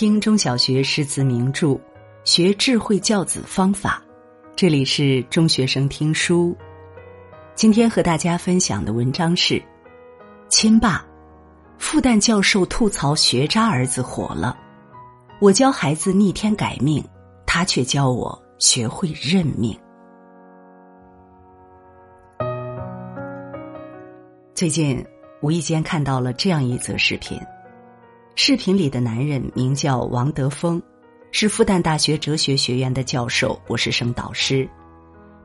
听中小学诗词名著，学智慧教子方法。这里是中学生听书。今天和大家分享的文章是：亲爸，复旦教授吐槽学渣儿子火了。我教孩子逆天改命，他却教我学会认命。最近无意间看到了这样一则视频。视频里的男人名叫王德峰，是复旦大学哲学学院的教授、博士生导师，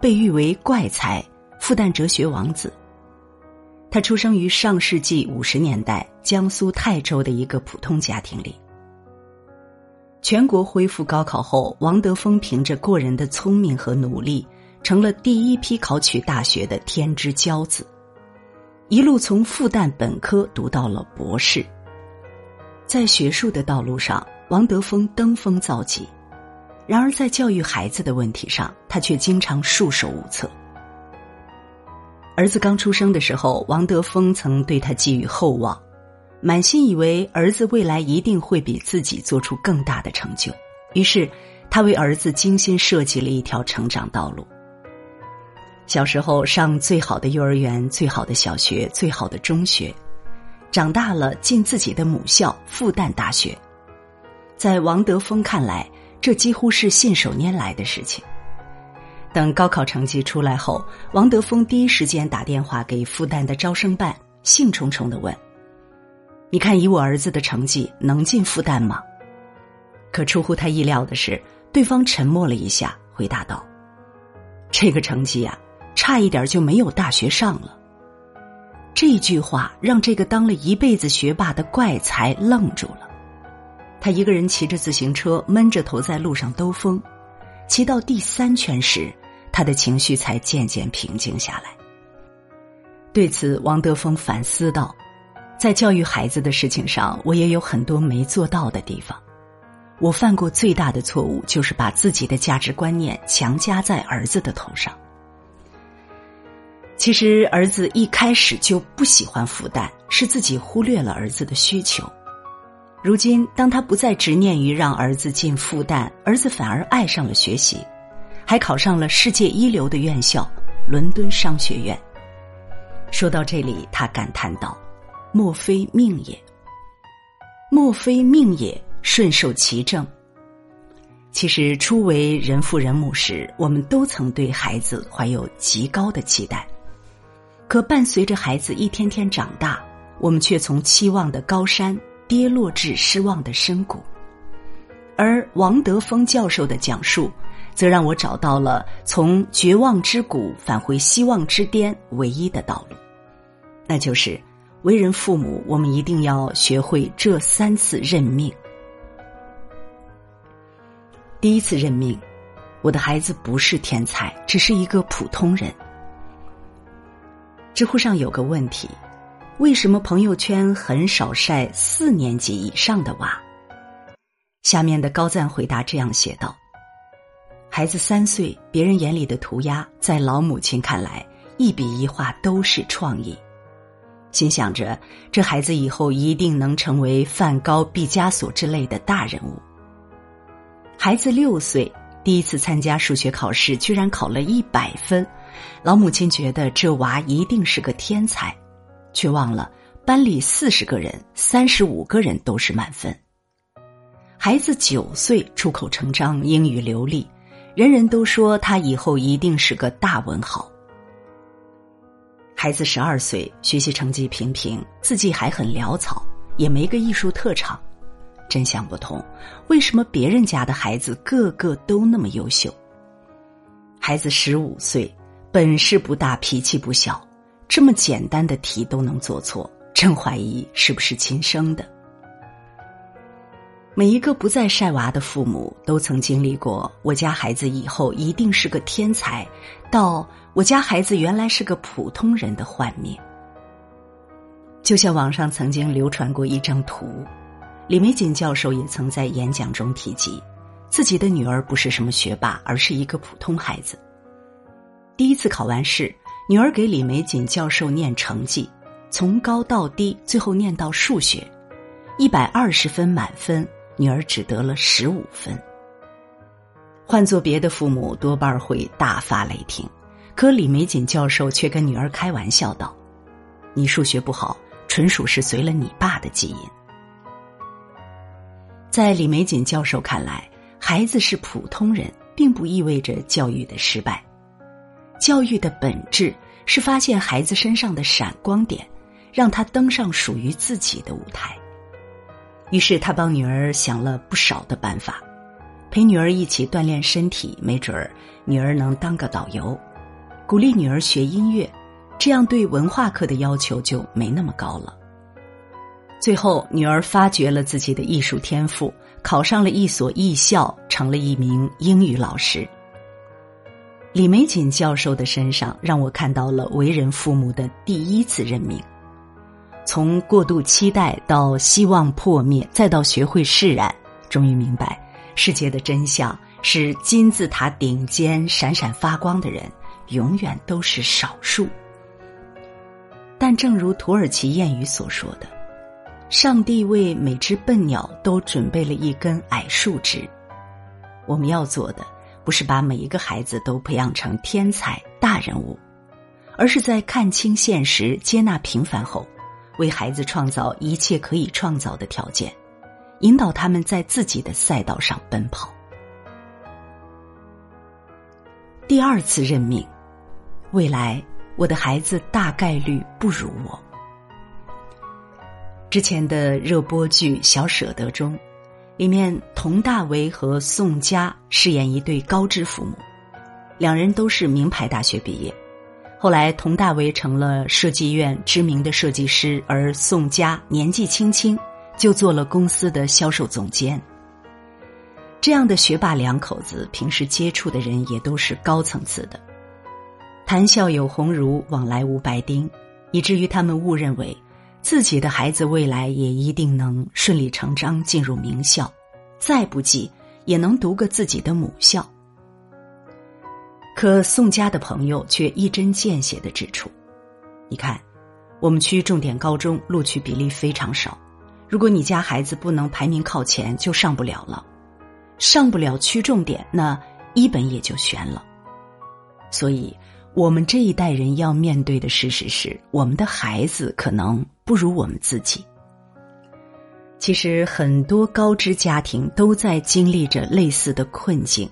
被誉为怪才、复旦哲学王子。他出生于上世纪五十年代江苏泰州的一个普通家庭里。全国恢复高考后，王德峰凭着过人的聪明和努力，成了第一批考取大学的天之骄子，一路从复旦本科读到了博士。在学术的道路上，王德峰登峰造极；然而，在教育孩子的问题上，他却经常束手无策。儿子刚出生的时候，王德峰曾对他寄予厚望，满心以为儿子未来一定会比自己做出更大的成就。于是，他为儿子精心设计了一条成长道路：小时候上最好的幼儿园、最好的小学、最好的中学。长大了，进自己的母校复旦大学，在王德峰看来，这几乎是信手拈来的事情。等高考成绩出来后，王德峰第一时间打电话给复旦的招生办，兴冲冲的问：“你看，以我儿子的成绩，能进复旦吗？”可出乎他意料的是，对方沉默了一下，回答道：“这个成绩呀，差一点就没有大学上了。”这句话让这个当了一辈子学霸的怪才愣住了。他一个人骑着自行车，闷着头在路上兜风，骑到第三圈时，他的情绪才渐渐平静下来。对此，王德峰反思道：“在教育孩子的事情上，我也有很多没做到的地方。我犯过最大的错误，就是把自己的价值观念强加在儿子的头上。”其实儿子一开始就不喜欢复旦，是自己忽略了儿子的需求。如今，当他不再执念于让儿子进复旦，儿子反而爱上了学习，还考上了世界一流的院校——伦敦商学院。说到这里，他感叹道：“莫非命也？莫非命也？顺受其正。”其实，初为人父人母时，我们都曾对孩子怀有极高的期待。可伴随着孩子一天天长大，我们却从期望的高山跌落至失望的深谷。而王德峰教授的讲述，则让我找到了从绝望之谷返回希望之巅唯一的道路，那就是为人父母，我们一定要学会这三次认命。第一次认命，我的孩子不是天才，只是一个普通人。知乎上有个问题：为什么朋友圈很少晒四年级以上的娃？下面的高赞回答这样写道：“孩子三岁，别人眼里的涂鸦，在老母亲看来，一笔一画都是创意。心想着，这孩子以后一定能成为梵高、毕加索之类的大人物。孩子六岁，第一次参加数学考试，居然考了一百分。”老母亲觉得这娃一定是个天才，却忘了班里四十个人，三十五个人都是满分。孩子九岁出口成章，英语流利，人人都说他以后一定是个大文豪。孩子十二岁，学习成绩平平，字迹还很潦草，也没个艺术特长，真想不通，为什么别人家的孩子个个都那么优秀？孩子十五岁。本事不大，脾气不小，这么简单的题都能做错，真怀疑是不是亲生的。每一个不再晒娃的父母，都曾经历过“我家孩子以后一定是个天才”，到“我家孩子原来是个普通人”的幻灭。就像网上曾经流传过一张图，李玫瑾教授也曾在演讲中提及，自己的女儿不是什么学霸，而是一个普通孩子。第一次考完试，女儿给李玫瑾教授念成绩，从高到低，最后念到数学，一百二十分满分，女儿只得了十五分。换做别的父母，多半会大发雷霆，可李玫瑾教授却跟女儿开玩笑道：“你数学不好，纯属是随了你爸的基因。”在李玫瑾教授看来，孩子是普通人，并不意味着教育的失败。教育的本质是发现孩子身上的闪光点，让他登上属于自己的舞台。于是他帮女儿想了不少的办法。陪女儿一起锻炼身体，没准儿女儿能当个导游；鼓励女儿学音乐，这样对文化课的要求就没那么高了。最后，女儿发掘了自己的艺术天赋，考上了一所艺校，成了一名英语老师。李玫瑾教授的身上，让我看到了为人父母的第一次认命，从过度期待到希望破灭，再到学会释然，终于明白。世界的真相是，金字塔顶尖闪闪发光的人，永远都是少数。但正如土耳其谚语所说的：“上帝为每只笨鸟都准备了一根矮树枝。”我们要做的，不是把每一个孩子都培养成天才大人物，而是在看清现实、接纳平凡后，为孩子创造一切可以创造的条件。引导他们在自己的赛道上奔跑。第二次任命，未来我的孩子大概率不如我。之前的热播剧《小舍得》中，里面佟大为和宋佳饰演一对高知父母，两人都是名牌大学毕业。后来，佟大为成了设计院知名的设计师，而宋佳年纪轻轻。就做了公司的销售总监。这样的学霸两口子，平时接触的人也都是高层次的，谈笑有鸿儒，往来无白丁，以至于他们误认为自己的孩子未来也一定能顺理成章进入名校，再不济也能读个自己的母校。可宋家的朋友却一针见血的指出：“你看，我们区重点高中录取比例非常少。”如果你家孩子不能排名靠前，就上不了了，上不了区重点，那一本也就悬了。所以，我们这一代人要面对的事实是，我们的孩子可能不如我们自己。其实，很多高知家庭都在经历着类似的困境。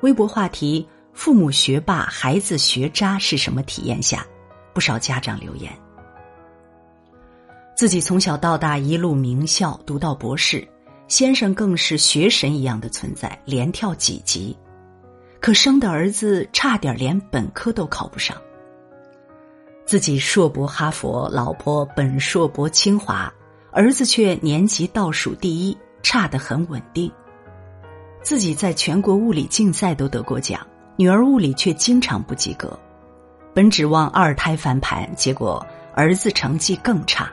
微博话题“父母学霸，孩子学渣是什么体验？”下，不少家长留言。自己从小到大一路名校读到博士，先生更是学神一样的存在，连跳几级，可生的儿子差点连本科都考不上。自己硕博哈佛，老婆本硕博清华，儿子却年级倒数第一，差得很稳定。自己在全国物理竞赛都得过奖，女儿物理却经常不及格。本指望二胎翻盘，结果儿子成绩更差。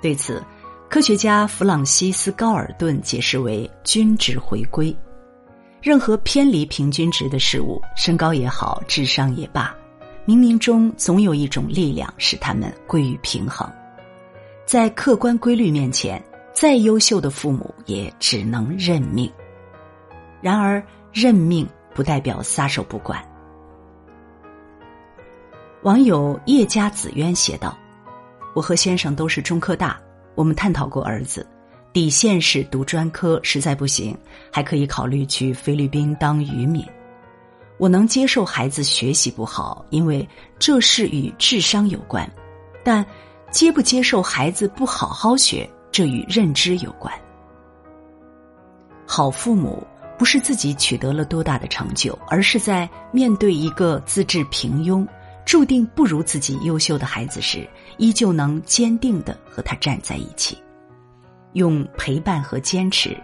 对此，科学家弗朗西斯·高尔顿解释为“均值回归”。任何偏离平均值的事物，身高也好，智商也罢，冥冥中总有一种力量使他们归于平衡。在客观规律面前，再优秀的父母也只能认命。然而，认命不代表撒手不管。网友叶家子渊写道。我和先生都是中科大，我们探讨过儿子，底线是读专科，实在不行还可以考虑去菲律宾当渔民。我能接受孩子学习不好，因为这是与智商有关，但接不接受孩子不好好学，这与认知有关。好父母不是自己取得了多大的成就，而是在面对一个资质平庸。注定不如自己优秀的孩子时，依旧能坚定的和他站在一起，用陪伴和坚持，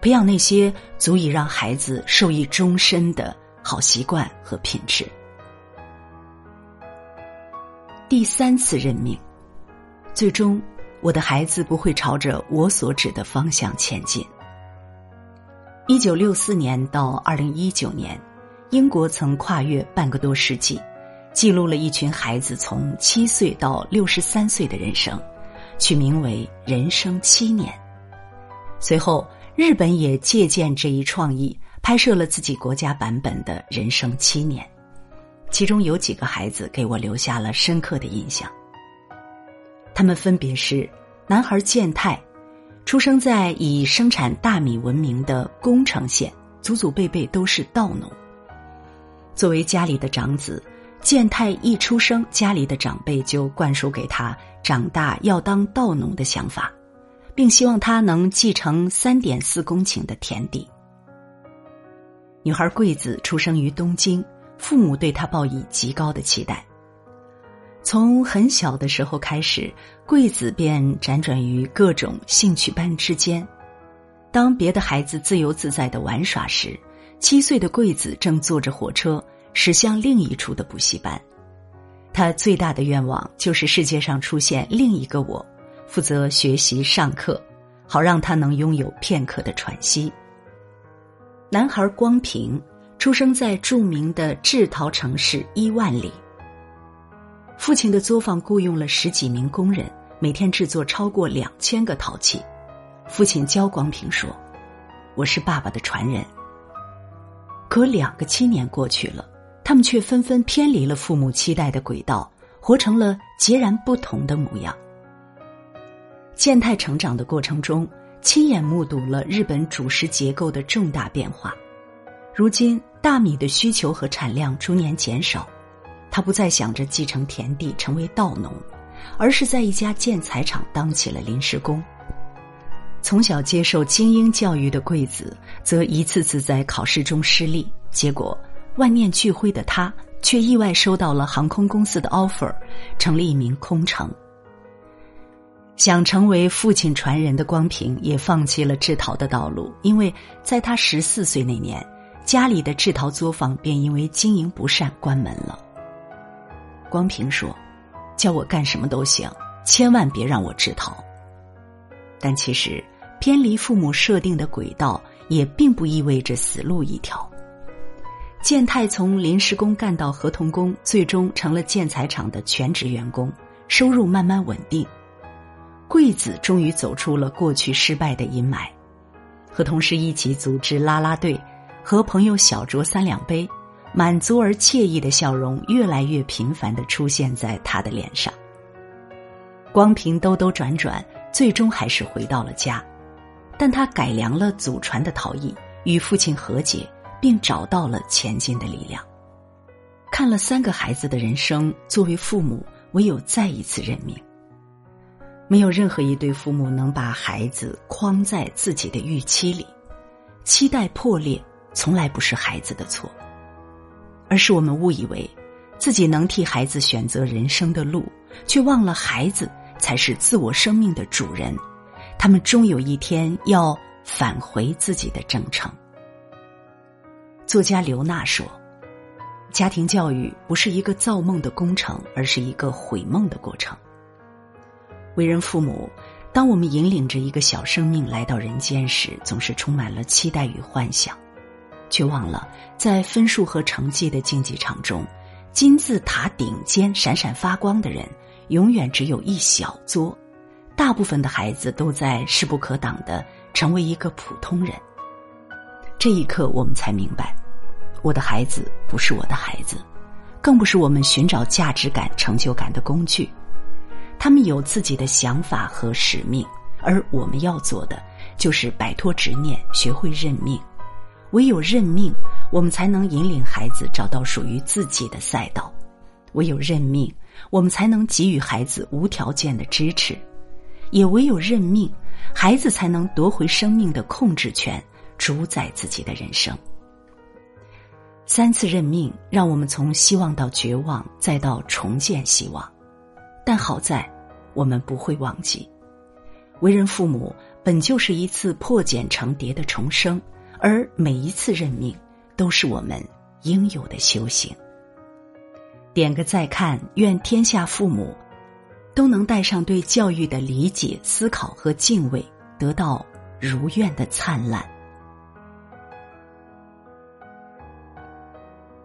培养那些足以让孩子受益终身的好习惯和品质。第三次任命，最终我的孩子不会朝着我所指的方向前进。一九六四年到二零一九年，英国曾跨越半个多世纪。记录了一群孩子从七岁到六十三岁的人生，取名为“人生七年”。随后，日本也借鉴这一创意，拍摄了自己国家版本的人生七年。其中有几个孩子给我留下了深刻的印象。他们分别是男孩健太，出生在以生产大米闻名的宫城县，祖祖辈辈都是稻农。作为家里的长子，健太一出生，家里的长辈就灌输给他长大要当稻农的想法，并希望他能继承三点四公顷的田地。女孩桂子出生于东京。父母对她抱以极高的期待。从很小的时候开始，桂子便辗转于各种兴趣班之间。当别的孩子自由自在的玩耍时，七岁的桂子正坐着火车驶向另一处的补习班。他最大的愿望就是世界上出现另一个我，负责学习上课，好让他能拥有片刻的喘息。男孩光平。出生在著名的制陶城市伊万里，父亲的作坊雇佣了十几名工人，每天制作超过两千个陶器。父亲焦光平说：“我是爸爸的传人。”可两个七年过去了，他们却纷纷偏离了父母期待的轨道，活成了截然不同的模样。健太成长的过程中，亲眼目睹了日本主食结构的重大变化。如今，大米的需求和产量逐年减少，他不再想着继承田地成为稻农，而是在一家建材厂当起了临时工。从小接受精英教育的贵子，则一次次在考试中失利，结果万念俱灰的他，却意外收到了航空公司的 offer，成了一名空乘。想成为父亲传人的光平，也放弃了制陶的道路，因为在他十四岁那年。家里的制陶作坊便因为经营不善关门了。光平说：“叫我干什么都行，千万别让我制陶。”但其实偏离父母设定的轨道，也并不意味着死路一条。建泰从临时工干到合同工，最终成了建材厂的全职员工，收入慢慢稳定。贵子终于走出了过去失败的阴霾，和同事一起组织啦啦队。和朋友小酌三两杯，满足而惬意的笑容越来越频繁的出现在他的脸上。光凭兜兜转转，最终还是回到了家，但他改良了祖传的陶艺，与父亲和解，并找到了前进的力量。看了三个孩子的人生，作为父母，唯有再一次认命。没有任何一对父母能把孩子框在自己的预期里，期待破裂。从来不是孩子的错，而是我们误以为自己能替孩子选择人生的路，却忘了孩子才是自我生命的主人，他们终有一天要返回自己的征程。作家刘娜说：“家庭教育不是一个造梦的工程，而是一个毁梦的过程。为人父母，当我们引领着一个小生命来到人间时，总是充满了期待与幻想。”却忘了，在分数和成绩的竞技场中，金字塔顶尖闪闪发光的人，永远只有一小撮。大部分的孩子都在势不可挡的成为一个普通人。这一刻，我们才明白，我的孩子不是我的孩子，更不是我们寻找价值感、成就感的工具。他们有自己的想法和使命，而我们要做的，就是摆脱执念，学会认命。唯有认命，我们才能引领孩子找到属于自己的赛道；唯有认命，我们才能给予孩子无条件的支持；也唯有认命，孩子才能夺回生命的控制权，主宰自己的人生。三次任命，让我们从希望到绝望，再到重建希望。但好在，我们不会忘记，为人父母本就是一次破茧成蝶的重生。而每一次任命，都是我们应有的修行。点个再看，愿天下父母都能带上对教育的理解、思考和敬畏，得到如愿的灿烂。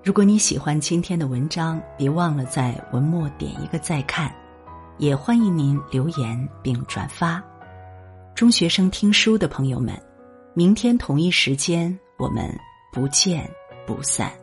如果你喜欢今天的文章，别忘了在文末点一个再看，也欢迎您留言并转发。中学生听书的朋友们。明天同一时间，我们不见不散。